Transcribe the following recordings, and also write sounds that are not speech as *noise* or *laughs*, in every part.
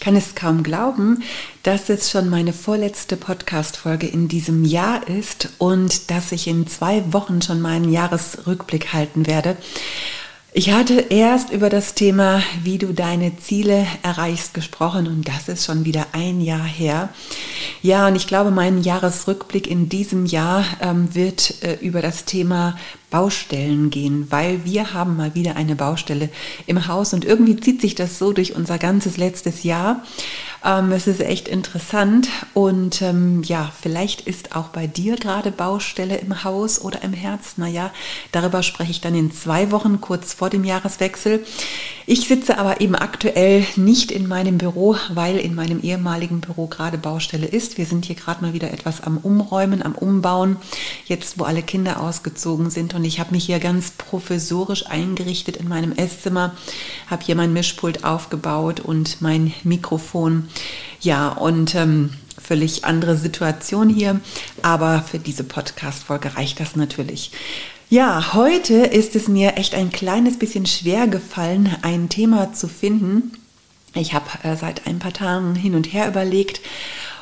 Ich kann es kaum glauben, dass es schon meine vorletzte Podcast-Folge in diesem Jahr ist und dass ich in zwei Wochen schon meinen Jahresrückblick halten werde. Ich hatte erst über das Thema, wie du deine Ziele erreichst, gesprochen und das ist schon wieder ein Jahr her. Ja, und ich glaube, mein Jahresrückblick in diesem Jahr ähm, wird äh, über das Thema Baustellen gehen, weil wir haben mal wieder eine Baustelle im Haus und irgendwie zieht sich das so durch unser ganzes letztes Jahr. Ähm, es ist echt interessant und ähm, ja, vielleicht ist auch bei dir gerade Baustelle im Haus oder im Herz. Naja, darüber spreche ich dann in zwei Wochen kurz vor dem Jahreswechsel. Ich sitze aber eben aktuell nicht in meinem Büro, weil in meinem ehemaligen Büro gerade Baustelle ist. Wir sind hier gerade mal wieder etwas am Umräumen, am Umbauen, jetzt wo alle Kinder ausgezogen sind. Und ich habe mich hier ganz professorisch eingerichtet in meinem Esszimmer, habe hier mein Mischpult aufgebaut und mein Mikrofon. Ja, und ähm, völlig andere Situation hier, aber für diese Podcast-Folge reicht das natürlich. Ja, heute ist es mir echt ein kleines bisschen schwer gefallen, ein Thema zu finden. Ich habe äh, seit ein paar Tagen hin und her überlegt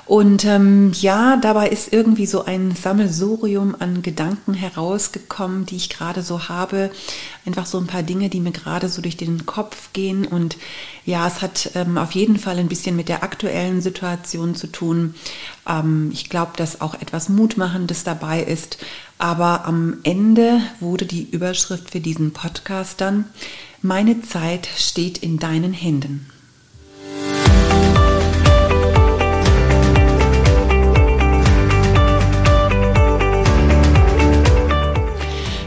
und ähm, ja, dabei ist irgendwie so ein Sammelsurium an Gedanken herausgekommen, die ich gerade so habe. Einfach so ein paar Dinge, die mir gerade so durch den Kopf gehen. Und ja, es hat ähm, auf jeden Fall ein bisschen mit der aktuellen Situation zu tun. Ähm, ich glaube, dass auch etwas Mutmachendes dabei ist. Aber am Ende wurde die Überschrift für diesen Podcast dann, meine Zeit steht in deinen Händen.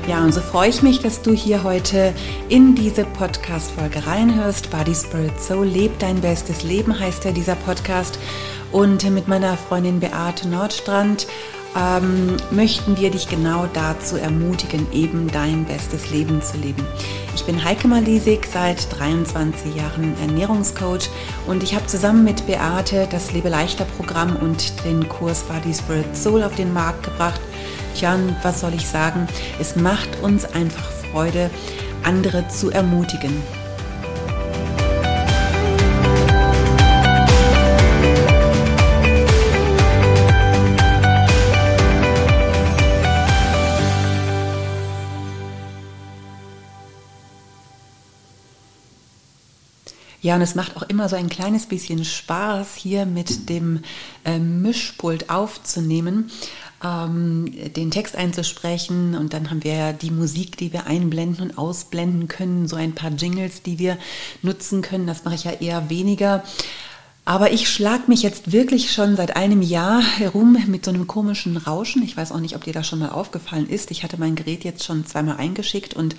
Ja, und so freue ich mich, dass du hier heute in diese Podcast-Folge reinhörst. Body, Spirit, Soul, leb dein bestes Leben heißt ja dieser Podcast. Und mit meiner Freundin Beate Nordstrand ähm, möchten wir dich genau dazu ermutigen, eben dein bestes Leben zu leben. Ich bin Heike Malisik, seit 23 Jahren Ernährungscoach und ich habe zusammen mit Beate das Lebe leichter Programm und den Kurs Body Spirit Soul auf den Markt gebracht. Tja, was soll ich sagen? Es macht uns einfach Freude, andere zu ermutigen. Ja, und es macht auch immer so ein kleines bisschen Spaß, hier mit dem äh, Mischpult aufzunehmen, ähm, den Text einzusprechen. Und dann haben wir ja die Musik, die wir einblenden und ausblenden können, so ein paar Jingles, die wir nutzen können. Das mache ich ja eher weniger. Aber ich schlage mich jetzt wirklich schon seit einem Jahr herum mit so einem komischen Rauschen. Ich weiß auch nicht, ob dir das schon mal aufgefallen ist. Ich hatte mein Gerät jetzt schon zweimal eingeschickt und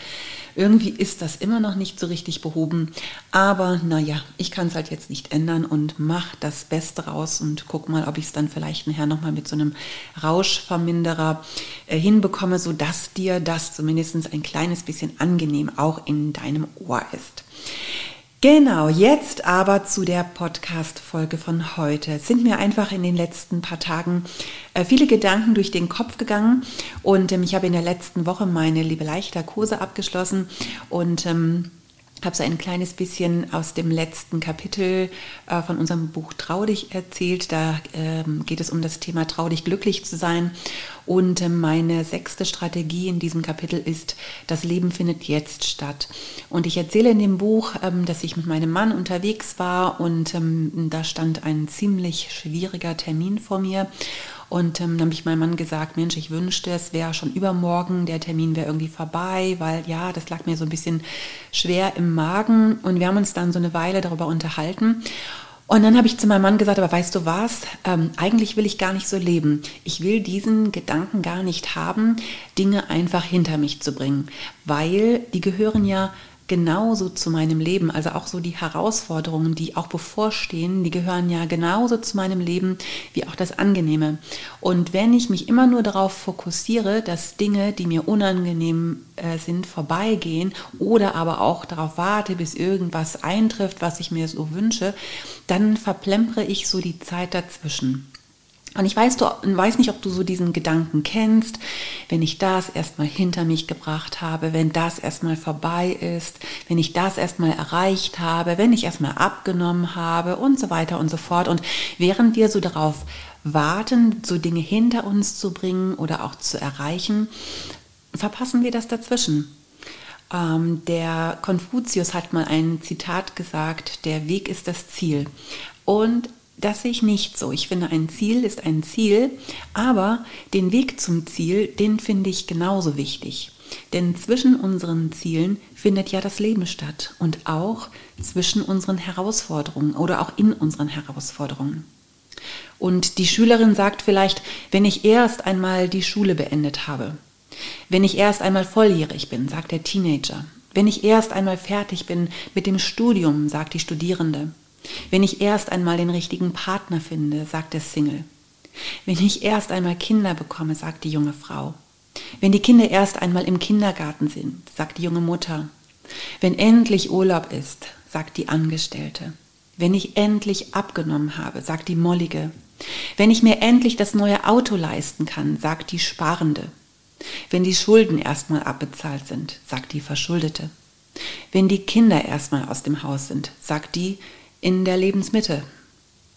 irgendwie ist das immer noch nicht so richtig behoben. Aber naja, ich kann es halt jetzt nicht ändern und mache das Beste raus und guck mal, ob ich es dann vielleicht nachher nochmal mit so einem Rauschverminderer äh, hinbekomme, sodass dir das zumindest ein kleines bisschen angenehm auch in deinem Ohr ist. Genau, jetzt aber zu der Podcast-Folge von heute. Es sind mir einfach in den letzten paar Tagen äh, viele Gedanken durch den Kopf gegangen und ähm, ich habe in der letzten Woche meine Liebe leichter Kurse abgeschlossen und ähm, habe so ein kleines bisschen aus dem letzten Kapitel äh, von unserem Buch Trau dich erzählt. Da ähm, geht es um das Thema Trau dich glücklich zu sein. Und äh, meine sechste Strategie in diesem Kapitel ist, das Leben findet jetzt statt. Und ich erzähle in dem Buch, ähm, dass ich mit meinem Mann unterwegs war und ähm, da stand ein ziemlich schwieriger Termin vor mir. Und ähm, dann habe ich meinem Mann gesagt, Mensch, ich wünschte, es wäre schon übermorgen, der Termin wäre irgendwie vorbei, weil ja, das lag mir so ein bisschen schwer im Magen. Und wir haben uns dann so eine Weile darüber unterhalten. Und dann habe ich zu meinem Mann gesagt, aber weißt du was, ähm, eigentlich will ich gar nicht so leben. Ich will diesen Gedanken gar nicht haben, Dinge einfach hinter mich zu bringen, weil die gehören ja genauso zu meinem Leben. Also auch so die Herausforderungen, die auch bevorstehen, die gehören ja genauso zu meinem Leben wie auch das Angenehme. Und wenn ich mich immer nur darauf fokussiere, dass Dinge, die mir unangenehm äh, sind, vorbeigehen oder aber auch darauf warte, bis irgendwas eintrifft, was ich mir so wünsche, dann verplempere ich so die Zeit dazwischen. Und ich weiß, du, weiß nicht, ob du so diesen Gedanken kennst, wenn ich das erstmal hinter mich gebracht habe, wenn das erstmal vorbei ist, wenn ich das erstmal erreicht habe, wenn ich erstmal abgenommen habe und so weiter und so fort. Und während wir so darauf warten, so Dinge hinter uns zu bringen oder auch zu erreichen, verpassen wir das dazwischen. Ähm, der Konfuzius hat mal ein Zitat gesagt, der Weg ist das Ziel. Und das sehe ich nicht so. Ich finde, ein Ziel ist ein Ziel, aber den Weg zum Ziel, den finde ich genauso wichtig. Denn zwischen unseren Zielen findet ja das Leben statt und auch zwischen unseren Herausforderungen oder auch in unseren Herausforderungen. Und die Schülerin sagt vielleicht, wenn ich erst einmal die Schule beendet habe, wenn ich erst einmal volljährig bin, sagt der Teenager, wenn ich erst einmal fertig bin mit dem Studium, sagt die Studierende, wenn ich erst einmal den richtigen Partner finde, sagt der Single. Wenn ich erst einmal Kinder bekomme, sagt die junge Frau. Wenn die Kinder erst einmal im Kindergarten sind, sagt die junge Mutter. Wenn endlich Urlaub ist, sagt die Angestellte. Wenn ich endlich abgenommen habe, sagt die Mollige. Wenn ich mir endlich das neue Auto leisten kann, sagt die Sparende. Wenn die Schulden erstmal abbezahlt sind, sagt die Verschuldete. Wenn die Kinder erstmal aus dem Haus sind, sagt die, in der Lebensmitte.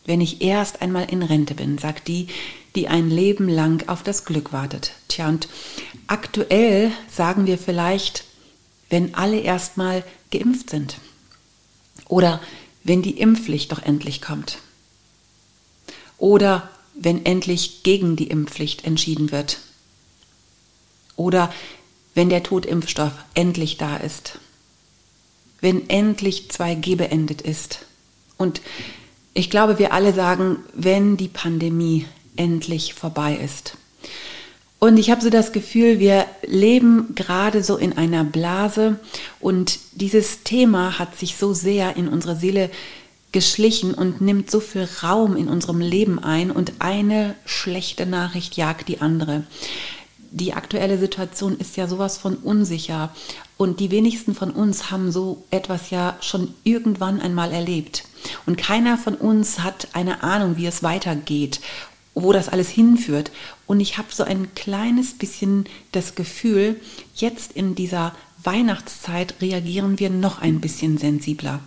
Wenn ich erst einmal in Rente bin, sagt die, die ein Leben lang auf das Glück wartet. Tja, und aktuell sagen wir vielleicht, wenn alle erstmal geimpft sind. Oder wenn die Impfpflicht doch endlich kommt. Oder wenn endlich gegen die Impfpflicht entschieden wird. Oder wenn der Totimpfstoff endlich da ist. Wenn endlich 2G beendet ist. Und ich glaube, wir alle sagen, wenn die Pandemie endlich vorbei ist. Und ich habe so das Gefühl, wir leben gerade so in einer Blase und dieses Thema hat sich so sehr in unsere Seele geschlichen und nimmt so viel Raum in unserem Leben ein und eine schlechte Nachricht jagt die andere. Die aktuelle Situation ist ja sowas von unsicher und die wenigsten von uns haben so etwas ja schon irgendwann einmal erlebt. Und keiner von uns hat eine Ahnung, wie es weitergeht, wo das alles hinführt. Und ich habe so ein kleines bisschen das Gefühl, jetzt in dieser Weihnachtszeit reagieren wir noch ein bisschen sensibler.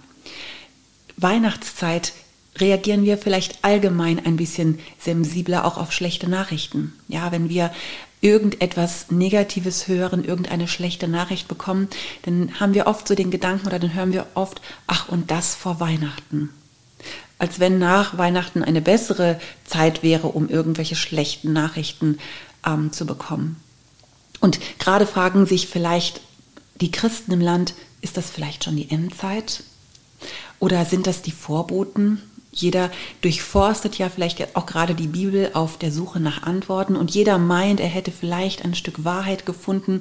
Weihnachtszeit reagieren wir vielleicht allgemein ein bisschen sensibler auch auf schlechte Nachrichten. Ja, wenn wir irgendetwas Negatives hören, irgendeine schlechte Nachricht bekommen, dann haben wir oft so den Gedanken oder dann hören wir oft, ach und das vor Weihnachten. Als wenn nach Weihnachten eine bessere Zeit wäre, um irgendwelche schlechten Nachrichten ähm, zu bekommen. Und gerade fragen sich vielleicht die Christen im Land, ist das vielleicht schon die Endzeit? Oder sind das die Vorboten? Jeder durchforstet ja vielleicht auch gerade die Bibel auf der Suche nach Antworten und jeder meint, er hätte vielleicht ein Stück Wahrheit gefunden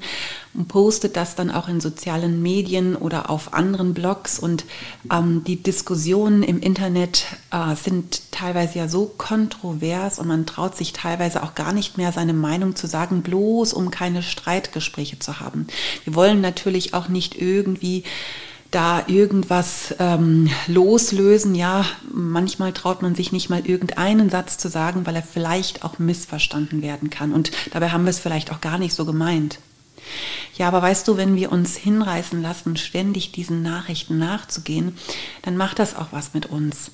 und postet das dann auch in sozialen Medien oder auf anderen Blogs. Und ähm, die Diskussionen im Internet äh, sind teilweise ja so kontrovers und man traut sich teilweise auch gar nicht mehr seine Meinung zu sagen, bloß um keine Streitgespräche zu haben. Wir wollen natürlich auch nicht irgendwie da irgendwas ähm, loslösen. Ja, manchmal traut man sich nicht mal irgendeinen Satz zu sagen, weil er vielleicht auch missverstanden werden kann. Und dabei haben wir es vielleicht auch gar nicht so gemeint. Ja, aber weißt du, wenn wir uns hinreißen lassen, ständig diesen Nachrichten nachzugehen, dann macht das auch was mit uns.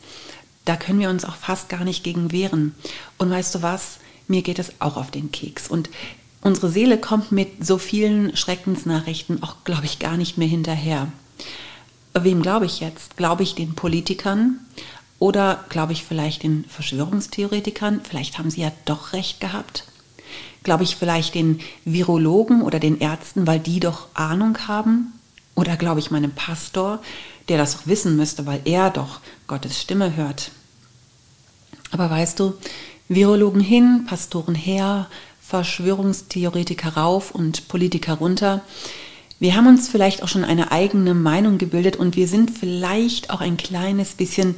Da können wir uns auch fast gar nicht gegen wehren. Und weißt du was? Mir geht es auch auf den Keks. Und unsere Seele kommt mit so vielen Schreckensnachrichten auch, glaube ich, gar nicht mehr hinterher wem glaube ich jetzt? Glaube ich den Politikern oder glaube ich vielleicht den Verschwörungstheoretikern? Vielleicht haben sie ja doch recht gehabt. Glaube ich vielleicht den Virologen oder den Ärzten, weil die doch Ahnung haben? Oder glaube ich meinem Pastor, der das doch wissen müsste, weil er doch Gottes Stimme hört? Aber weißt du, Virologen hin, Pastoren her, Verschwörungstheoretiker rauf und Politiker runter. Wir haben uns vielleicht auch schon eine eigene Meinung gebildet und wir sind vielleicht auch ein kleines bisschen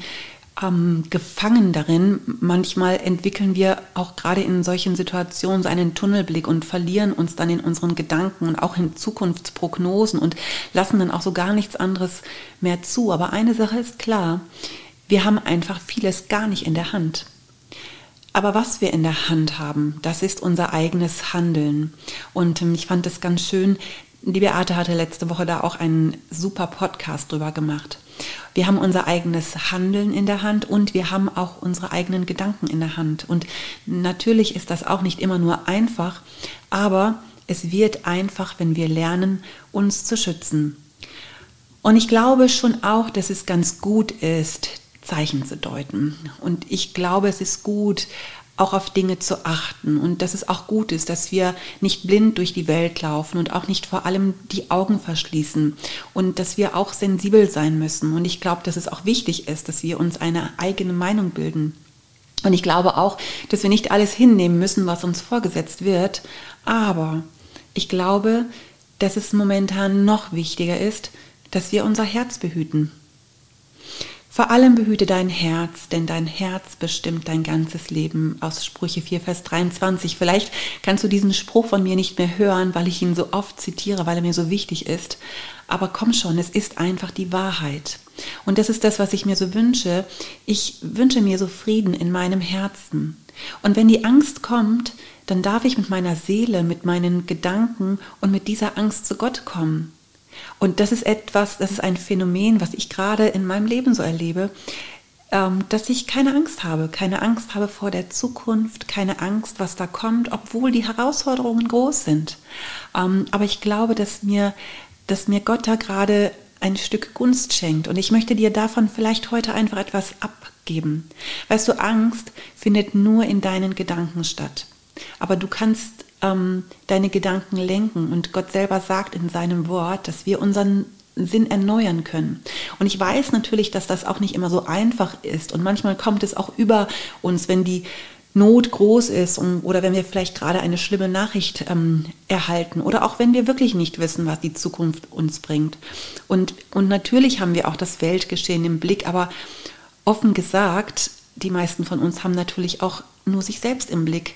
ähm, gefangen darin. Manchmal entwickeln wir auch gerade in solchen Situationen so einen Tunnelblick und verlieren uns dann in unseren Gedanken und auch in Zukunftsprognosen und lassen dann auch so gar nichts anderes mehr zu. Aber eine Sache ist klar, wir haben einfach vieles gar nicht in der Hand. Aber was wir in der Hand haben, das ist unser eigenes Handeln. Und ähm, ich fand es ganz schön, die Beate hatte letzte Woche da auch einen super Podcast drüber gemacht. Wir haben unser eigenes Handeln in der Hand und wir haben auch unsere eigenen Gedanken in der Hand. Und natürlich ist das auch nicht immer nur einfach, aber es wird einfach, wenn wir lernen, uns zu schützen. Und ich glaube schon auch, dass es ganz gut ist, Zeichen zu deuten. Und ich glaube, es ist gut, auch auf Dinge zu achten und dass es auch gut ist, dass wir nicht blind durch die Welt laufen und auch nicht vor allem die Augen verschließen und dass wir auch sensibel sein müssen. Und ich glaube, dass es auch wichtig ist, dass wir uns eine eigene Meinung bilden. Und ich glaube auch, dass wir nicht alles hinnehmen müssen, was uns vorgesetzt wird. Aber ich glaube, dass es momentan noch wichtiger ist, dass wir unser Herz behüten. Vor allem behüte dein Herz, denn dein Herz bestimmt dein ganzes Leben. Aus Sprüche 4, Vers 23. Vielleicht kannst du diesen Spruch von mir nicht mehr hören, weil ich ihn so oft zitiere, weil er mir so wichtig ist. Aber komm schon, es ist einfach die Wahrheit. Und das ist das, was ich mir so wünsche. Ich wünsche mir so Frieden in meinem Herzen. Und wenn die Angst kommt, dann darf ich mit meiner Seele, mit meinen Gedanken und mit dieser Angst zu Gott kommen. Und das ist etwas, das ist ein Phänomen, was ich gerade in meinem Leben so erlebe, ähm, dass ich keine Angst habe, keine Angst habe vor der Zukunft, keine Angst, was da kommt, obwohl die Herausforderungen groß sind. Ähm, aber ich glaube, dass mir, dass mir Gott da gerade ein Stück Gunst schenkt. Und ich möchte dir davon vielleicht heute einfach etwas abgeben. Weißt du, Angst findet nur in deinen Gedanken statt. Aber du kannst ähm, deine Gedanken lenken. Und Gott selber sagt in seinem Wort, dass wir unseren Sinn erneuern können. Und ich weiß natürlich, dass das auch nicht immer so einfach ist. Und manchmal kommt es auch über uns, wenn die Not groß ist und, oder wenn wir vielleicht gerade eine schlimme Nachricht ähm, erhalten oder auch wenn wir wirklich nicht wissen, was die Zukunft uns bringt. Und, und natürlich haben wir auch das Weltgeschehen im Blick, aber offen gesagt, die meisten von uns haben natürlich auch nur sich selbst im Blick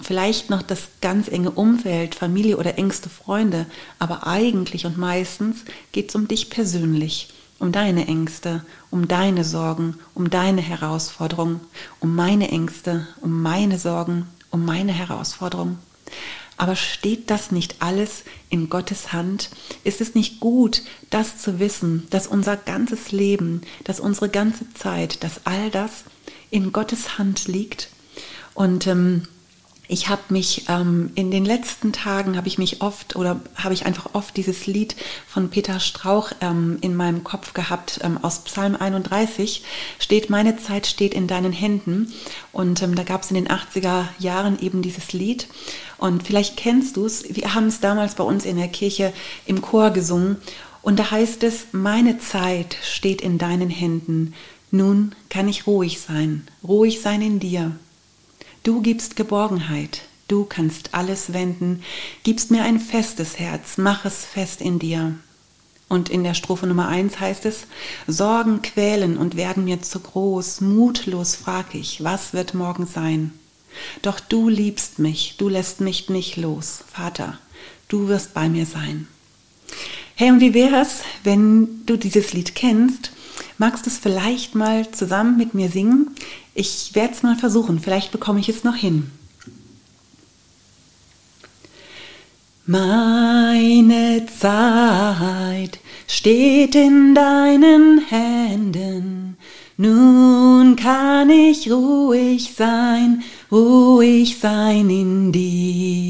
vielleicht noch das ganz enge Umfeld, Familie oder engste Freunde, aber eigentlich und meistens geht es um dich persönlich, um deine Ängste, um deine Sorgen, um deine Herausforderungen, um meine Ängste, um meine Sorgen, um meine Herausforderungen. Aber steht das nicht alles in Gottes Hand? Ist es nicht gut, das zu wissen, dass unser ganzes Leben, dass unsere ganze Zeit, dass all das in Gottes Hand liegt? Und ähm, ich habe mich ähm, in den letzten Tagen habe ich mich oft oder habe ich einfach oft dieses Lied von Peter Strauch ähm, in meinem Kopf gehabt ähm, aus Psalm 31 steht meine Zeit steht in deinen Händen. Und ähm, da gab es in den 80er Jahren eben dieses Lied. Und vielleicht kennst du es wir haben es damals bei uns in der Kirche im Chor gesungen. Und da heißt es meine Zeit steht in deinen Händen. Nun kann ich ruhig sein. Ruhig sein in dir Du gibst Geborgenheit, du kannst alles wenden, gibst mir ein festes Herz, mach es fest in dir. Und in der Strophe Nummer 1 heißt es, Sorgen quälen und werden mir zu groß, mutlos frag ich, was wird morgen sein? Doch du liebst mich, du lässt mich nicht los, Vater, du wirst bei mir sein. Hey, und wie wäre es, wenn du dieses Lied kennst Magst du es vielleicht mal zusammen mit mir singen? Ich werde es mal versuchen, vielleicht bekomme ich es noch hin. Meine Zeit steht in deinen Händen. Nun kann ich ruhig sein, ruhig sein in dir.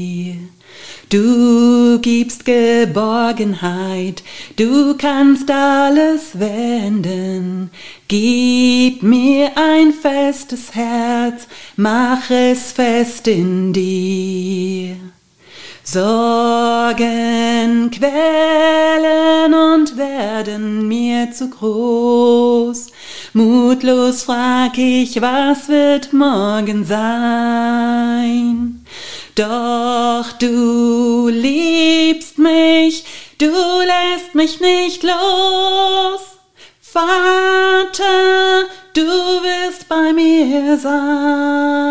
Du gibst Geborgenheit, du kannst alles wenden. Gib mir ein festes Herz, mach es fest in dir. Sorgen quälen und werden mir zu groß. Mutlos frag ich, was wird morgen sein? Doch du liebst mich, du lässt mich nicht los. Vater, du wirst bei mir sein.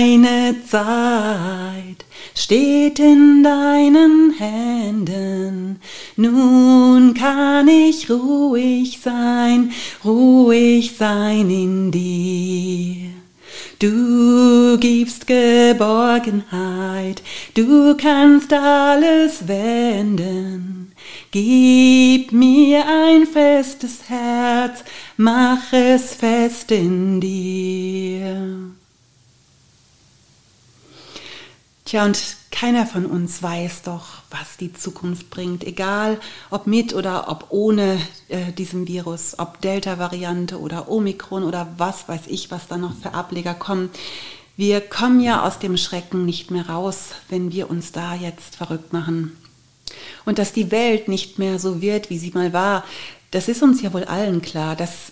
Meine Zeit steht in deinen Händen. Nun kann ich ruhig sein, ruhig sein in dir. Du gibst Geborgenheit, du kannst alles wenden. Gib mir ein festes Herz, mach es fest in dir. Tja, und keiner von uns weiß doch, was die Zukunft bringt, egal ob mit oder ob ohne äh, diesem Virus, ob Delta-Variante oder Omikron oder was weiß ich, was da noch für Ableger kommen. Wir kommen ja aus dem Schrecken nicht mehr raus, wenn wir uns da jetzt verrückt machen. Und dass die Welt nicht mehr so wird, wie sie mal war, das ist uns ja wohl allen klar. Das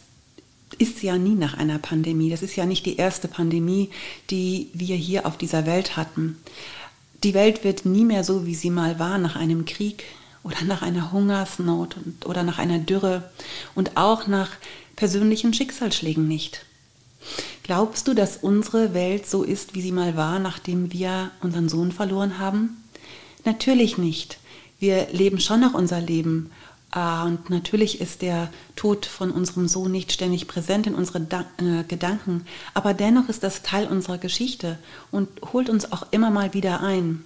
ist ja nie nach einer Pandemie. Das ist ja nicht die erste Pandemie, die wir hier auf dieser Welt hatten. Die Welt wird nie mehr so, wie sie mal war, nach einem Krieg oder nach einer Hungersnot oder nach einer Dürre und auch nach persönlichen Schicksalsschlägen nicht. Glaubst du, dass unsere Welt so ist, wie sie mal war, nachdem wir unseren Sohn verloren haben? Natürlich nicht. Wir leben schon noch unser Leben und natürlich ist der Tod von unserem Sohn nicht ständig präsent in unseren äh, Gedanken, aber dennoch ist das Teil unserer Geschichte und holt uns auch immer mal wieder ein.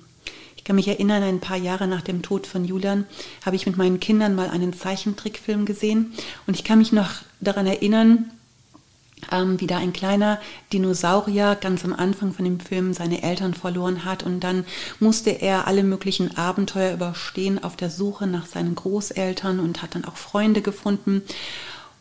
Ich kann mich erinnern, ein paar Jahre nach dem Tod von Julian habe ich mit meinen Kindern mal einen Zeichentrickfilm gesehen und ich kann mich noch daran erinnern, ähm, wie da ein kleiner Dinosaurier ganz am Anfang von dem Film seine Eltern verloren hat und dann musste er alle möglichen Abenteuer überstehen auf der Suche nach seinen Großeltern und hat dann auch Freunde gefunden.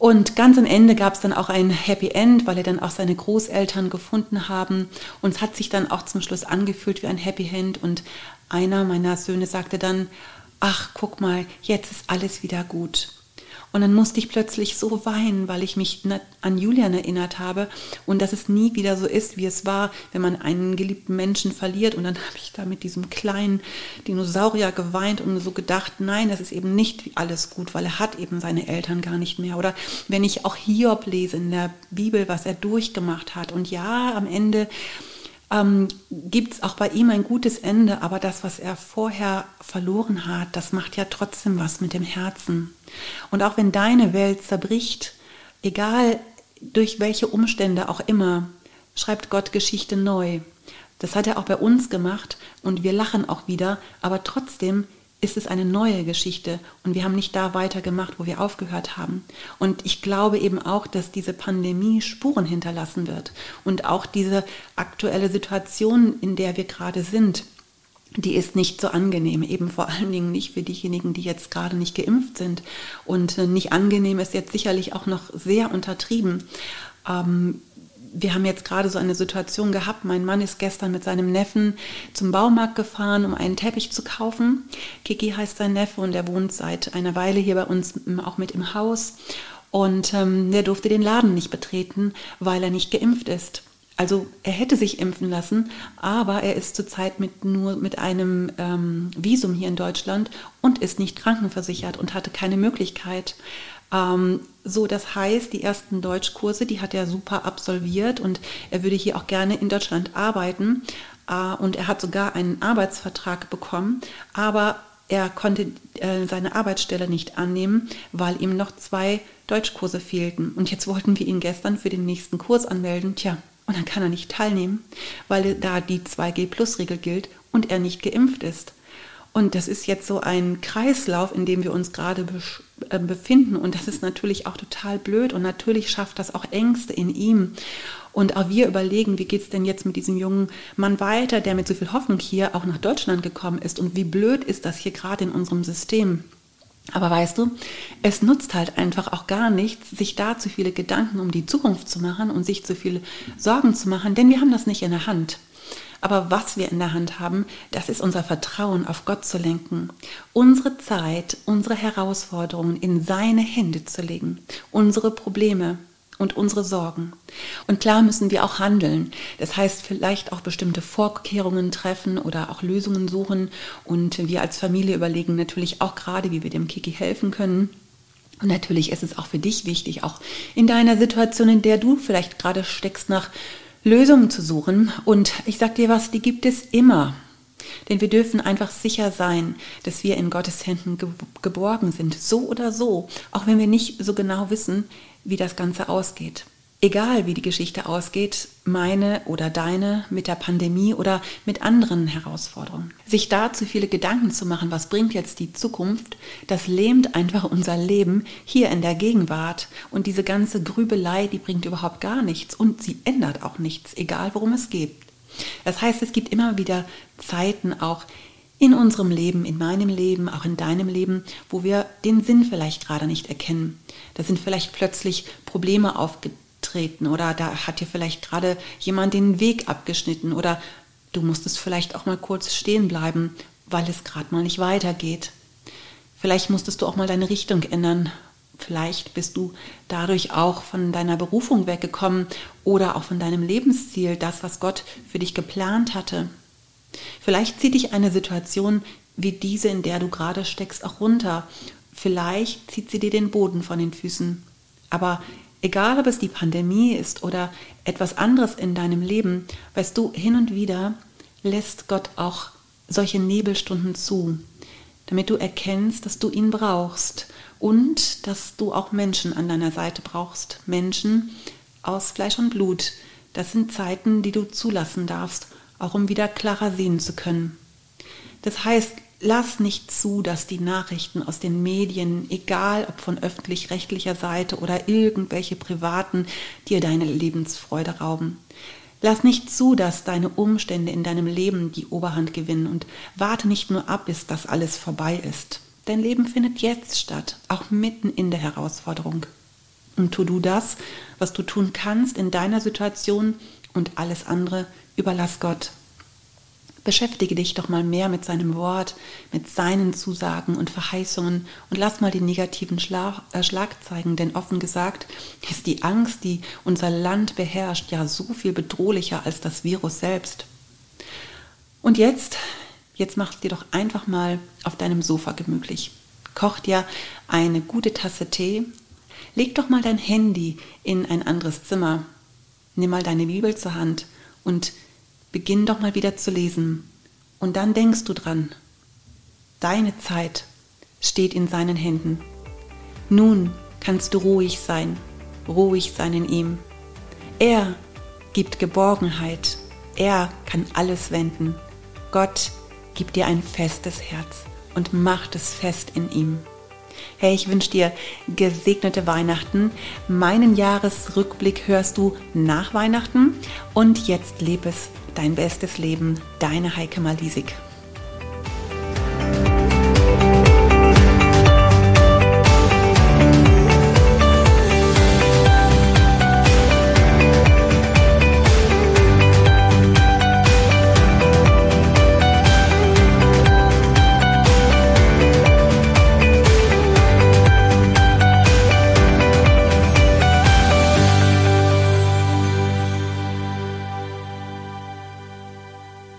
Und ganz am Ende gab es dann auch ein Happy End, weil er dann auch seine Großeltern gefunden haben. Und es hat sich dann auch zum Schluss angefühlt wie ein Happy End. Und einer meiner Söhne sagte dann, ach, guck mal, jetzt ist alles wieder gut. Und dann musste ich plötzlich so weinen, weil ich mich an Julian erinnert habe und dass es nie wieder so ist, wie es war, wenn man einen geliebten Menschen verliert. Und dann *laughs* habe ich da mit diesem kleinen Dinosaurier geweint und so gedacht, nein, das ist eben nicht alles gut, weil er hat eben seine Eltern gar nicht mehr. Oder wenn ich auch Hiob lese in der Bibel, was er durchgemacht hat. Und ja, am Ende ähm, gibt es auch bei ihm ein gutes Ende, aber das, was er vorher verloren hat, das macht ja trotzdem was mit dem Herzen. Und auch wenn deine Welt zerbricht, egal durch welche Umstände auch immer, schreibt Gott Geschichte neu. Das hat er auch bei uns gemacht und wir lachen auch wieder, aber trotzdem ist es eine neue Geschichte und wir haben nicht da weitergemacht, wo wir aufgehört haben. Und ich glaube eben auch, dass diese Pandemie Spuren hinterlassen wird und auch diese aktuelle Situation, in der wir gerade sind, die ist nicht so angenehm, eben vor allen Dingen nicht für diejenigen, die jetzt gerade nicht geimpft sind. Und äh, nicht angenehm ist jetzt sicherlich auch noch sehr untertrieben. Ähm, wir haben jetzt gerade so eine Situation gehabt. Mein Mann ist gestern mit seinem Neffen zum Baumarkt gefahren, um einen Teppich zu kaufen. Kiki heißt sein Neffe und er wohnt seit einer Weile hier bei uns auch mit im Haus. Und ähm, der durfte den Laden nicht betreten, weil er nicht geimpft ist. Also er hätte sich impfen lassen, aber er ist zurzeit mit nur mit einem ähm, Visum hier in Deutschland und ist nicht krankenversichert und hatte keine Möglichkeit. Ähm, so, das heißt, die ersten Deutschkurse, die hat er super absolviert und er würde hier auch gerne in Deutschland arbeiten. Äh, und er hat sogar einen Arbeitsvertrag bekommen, aber er konnte äh, seine Arbeitsstelle nicht annehmen, weil ihm noch zwei Deutschkurse fehlten. Und jetzt wollten wir ihn gestern für den nächsten Kurs anmelden. Tja, und dann kann er nicht teilnehmen, weil da die 2G-Plus-Regel gilt und er nicht geimpft ist. Und das ist jetzt so ein Kreislauf, in dem wir uns gerade befinden. Und das ist natürlich auch total blöd. Und natürlich schafft das auch Ängste in ihm. Und auch wir überlegen, wie geht es denn jetzt mit diesem jungen Mann weiter, der mit so viel Hoffnung hier auch nach Deutschland gekommen ist. Und wie blöd ist das hier gerade in unserem System. Aber weißt du, es nutzt halt einfach auch gar nichts, sich da zu viele Gedanken um die Zukunft zu machen und sich zu viele Sorgen zu machen, denn wir haben das nicht in der Hand. Aber was wir in der Hand haben, das ist unser Vertrauen auf Gott zu lenken, unsere Zeit, unsere Herausforderungen in seine Hände zu legen, unsere Probleme und unsere Sorgen. Und klar müssen wir auch handeln. Das heißt, vielleicht auch bestimmte Vorkehrungen treffen oder auch Lösungen suchen. Und wir als Familie überlegen natürlich auch gerade, wie wir dem Kiki helfen können. Und natürlich ist es auch für dich wichtig, auch in deiner Situation, in der du vielleicht gerade steckst, nach Lösungen zu suchen. Und ich sag dir was, die gibt es immer. Denn wir dürfen einfach sicher sein, dass wir in Gottes Händen geborgen sind, so oder so, auch wenn wir nicht so genau wissen, wie das Ganze ausgeht. Egal wie die Geschichte ausgeht, meine oder deine mit der Pandemie oder mit anderen Herausforderungen. Sich da zu viele Gedanken zu machen, was bringt jetzt die Zukunft, das lähmt einfach unser Leben hier in der Gegenwart. Und diese ganze Grübelei, die bringt überhaupt gar nichts und sie ändert auch nichts, egal worum es geht. Das heißt, es gibt immer wieder Zeiten auch in unserem Leben, in meinem Leben, auch in deinem Leben, wo wir den Sinn vielleicht gerade nicht erkennen. Da sind vielleicht plötzlich Probleme aufgetreten oder da hat dir vielleicht gerade jemand den Weg abgeschnitten oder du musstest vielleicht auch mal kurz stehen bleiben, weil es gerade mal nicht weitergeht. Vielleicht musstest du auch mal deine Richtung ändern. Vielleicht bist du dadurch auch von deiner Berufung weggekommen oder auch von deinem Lebensziel, das, was Gott für dich geplant hatte. Vielleicht zieht dich eine Situation wie diese, in der du gerade steckst, auch runter. Vielleicht zieht sie dir den Boden von den Füßen. Aber egal, ob es die Pandemie ist oder etwas anderes in deinem Leben, weißt du, hin und wieder lässt Gott auch solche Nebelstunden zu, damit du erkennst, dass du ihn brauchst und dass du auch Menschen an deiner Seite brauchst. Menschen aus Fleisch und Blut. Das sind Zeiten, die du zulassen darfst auch um wieder klarer sehen zu können. Das heißt, lass nicht zu, dass die Nachrichten aus den Medien, egal ob von öffentlich-rechtlicher Seite oder irgendwelche privaten, dir deine Lebensfreude rauben. Lass nicht zu, dass deine Umstände in deinem Leben die Oberhand gewinnen und warte nicht nur ab, bis das alles vorbei ist. Dein Leben findet jetzt statt, auch mitten in der Herausforderung. Und tu du das, was du tun kannst in deiner Situation und alles andere überlass Gott. Beschäftige dich doch mal mehr mit seinem Wort, mit seinen Zusagen und Verheißungen und lass mal die negativen Schlag, äh, Schlagzeilen, denn offen gesagt ist die Angst, die unser Land beherrscht, ja so viel bedrohlicher als das Virus selbst. Und jetzt, jetzt mach es dir doch einfach mal auf deinem Sofa gemütlich. Koch dir eine gute Tasse Tee, leg doch mal dein Handy in ein anderes Zimmer, nimm mal deine Bibel zur Hand und beginn doch mal wieder zu lesen. Und dann denkst du dran, deine Zeit steht in seinen Händen. Nun kannst du ruhig sein, ruhig sein in ihm. Er gibt Geborgenheit, er kann alles wenden. Gott gibt dir ein festes Herz und macht es fest in ihm. Hey, ich wünsche dir gesegnete Weihnachten. Meinen Jahresrückblick hörst du nach Weihnachten und jetzt lebe es dein bestes Leben, deine Heike Malisik.